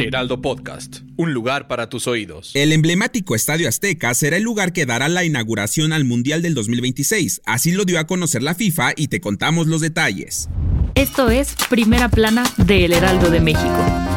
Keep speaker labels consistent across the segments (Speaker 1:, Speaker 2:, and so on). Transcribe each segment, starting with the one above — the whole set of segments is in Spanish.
Speaker 1: Heraldo Podcast, un lugar para tus oídos.
Speaker 2: El emblemático Estadio Azteca será el lugar que dará la inauguración al Mundial del 2026. Así lo dio a conocer la FIFA y te contamos los detalles.
Speaker 3: Esto es Primera Plana de El Heraldo de México.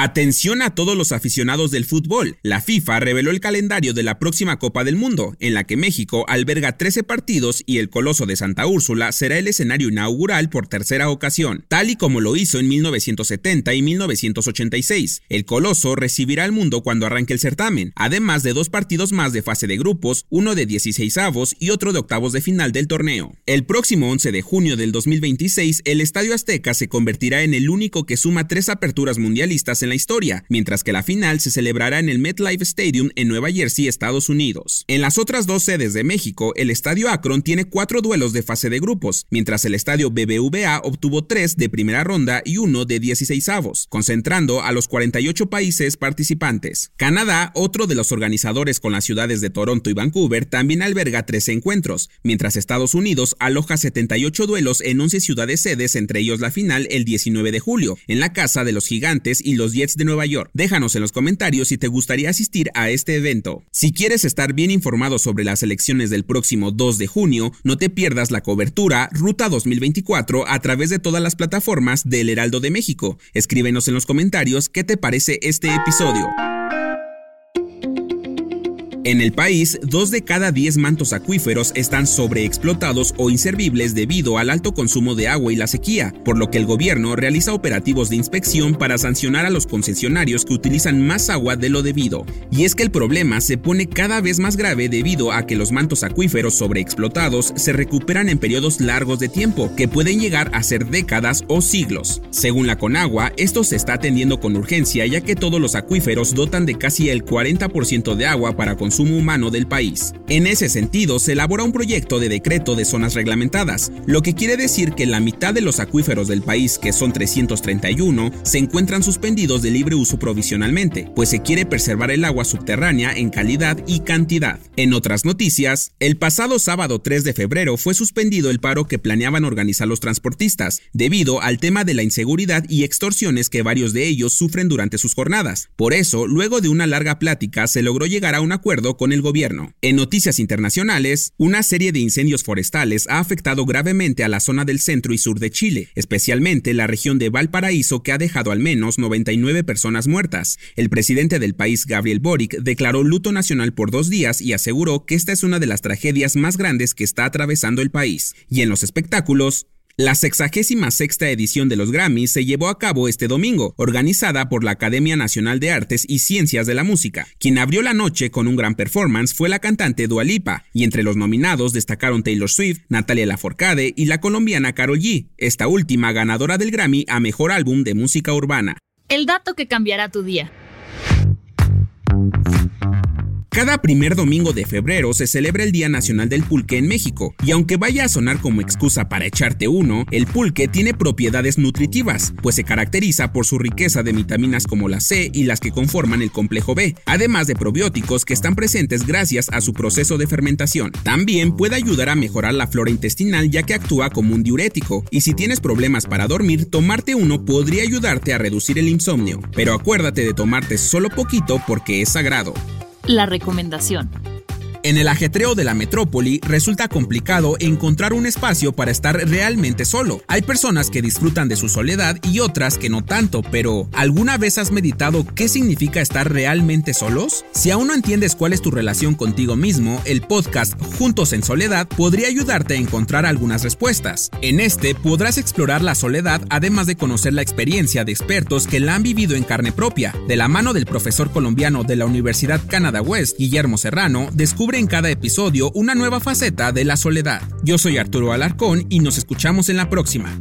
Speaker 2: Atención a todos los aficionados del fútbol. La FIFA reveló el calendario de la próxima Copa del Mundo, en la que México alberga 13 partidos y el Coloso de Santa Úrsula será el escenario inaugural por tercera ocasión, tal y como lo hizo en 1970 y 1986. El Coloso recibirá al mundo cuando arranque el certamen, además de dos partidos más de fase de grupos, uno de 16 avos y otro de octavos de final del torneo. El próximo 11 de junio del 2026, el Estadio Azteca se convertirá en el único que suma tres aperturas mundialistas en la historia, mientras que la final se celebrará en el MetLife Stadium en Nueva Jersey, Estados Unidos. En las otras dos sedes de México, el Estadio Akron tiene cuatro duelos de fase de grupos, mientras el Estadio BBVA obtuvo tres de primera ronda y uno de 16 avos, concentrando a los 48 países participantes. Canadá, otro de los organizadores con las ciudades de Toronto y Vancouver, también alberga 13 encuentros, mientras Estados Unidos aloja 78 duelos en 11 ciudades sedes, entre ellos la final el 19 de julio, en la Casa de los Gigantes y los De Nueva York. Déjanos en los comentarios si te gustaría asistir a este evento. Si quieres estar bien informado sobre las elecciones del próximo 2 de junio, no te pierdas la cobertura Ruta 2024 a través de todas las plataformas del Heraldo de México. Escríbenos en los comentarios qué te parece este episodio. En el país, dos de cada diez mantos acuíferos están sobreexplotados o inservibles debido al alto consumo de agua y la sequía, por lo que el gobierno realiza operativos de inspección para sancionar a los concesionarios que utilizan más agua de lo debido. Y es que el problema se pone cada vez más grave debido a que los mantos acuíferos sobreexplotados se recuperan en periodos largos de tiempo, que pueden llegar a ser décadas o siglos. Según la Conagua, esto se está atendiendo con urgencia ya que todos los acuíferos dotan de casi el 40% de agua para consumo humano del país. En ese sentido, se elabora un proyecto de decreto de zonas reglamentadas, lo que quiere decir que la mitad de los acuíferos del país, que son 331, se encuentran suspendidos de libre uso provisionalmente, pues se quiere preservar el agua subterránea en calidad y cantidad. En otras noticias, el pasado sábado 3 de febrero fue suspendido el paro que planeaban organizar los transportistas, debido al tema de la inseguridad y extorsiones que varios de ellos sufren durante sus jornadas. Por eso, luego de una larga plática, se logró llegar a un acuerdo con el gobierno. En noticias internacionales, una serie de incendios forestales ha afectado gravemente a la zona del centro y sur de Chile, especialmente la región de Valparaíso que ha dejado al menos 99 personas muertas. El presidente del país, Gabriel Boric, declaró luto nacional por dos días y aseguró que esta es una de las tragedias más grandes que está atravesando el país. Y en los espectáculos, la 66 edición de los Grammys se llevó a cabo este domingo, organizada por la Academia Nacional de Artes y Ciencias de la Música. Quien abrió la noche con un gran performance fue la cantante Dua Lipa, y entre los nominados destacaron Taylor Swift, Natalia Lafourcade y la colombiana Karol G, esta última ganadora del Grammy a Mejor Álbum de Música Urbana.
Speaker 3: El dato que cambiará tu día.
Speaker 2: Cada primer domingo de febrero se celebra el Día Nacional del Pulque en México, y aunque vaya a sonar como excusa para echarte uno, el pulque tiene propiedades nutritivas, pues se caracteriza por su riqueza de vitaminas como la C y las que conforman el complejo B, además de probióticos que están presentes gracias a su proceso de fermentación. También puede ayudar a mejorar la flora intestinal ya que actúa como un diurético, y si tienes problemas para dormir, tomarte uno podría ayudarte a reducir el insomnio, pero acuérdate de tomarte solo poquito porque es sagrado
Speaker 3: la recomendación.
Speaker 2: En el ajetreo de la metrópoli resulta complicado encontrar un espacio para estar realmente solo. Hay personas que disfrutan de su soledad y otras que no tanto, pero ¿alguna vez has meditado qué significa estar realmente solos? Si aún no entiendes cuál es tu relación contigo mismo, el podcast Juntos en Soledad podría ayudarte a encontrar algunas respuestas. En este podrás explorar la soledad además de conocer la experiencia de expertos que la han vivido en carne propia. De la mano del profesor colombiano de la Universidad Canada West, Guillermo Serrano, descubre en cada episodio una nueva faceta de la soledad. Yo soy Arturo Alarcón y nos escuchamos en la próxima.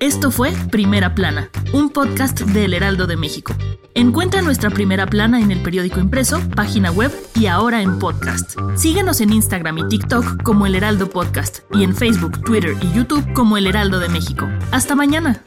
Speaker 3: Esto fue Primera Plana, un podcast del Heraldo de México. Encuentra nuestra Primera Plana en el periódico impreso, página web y ahora en podcast. Síguenos en Instagram y TikTok como El Heraldo Podcast y en Facebook, Twitter y YouTube como El Heraldo de México. Hasta mañana.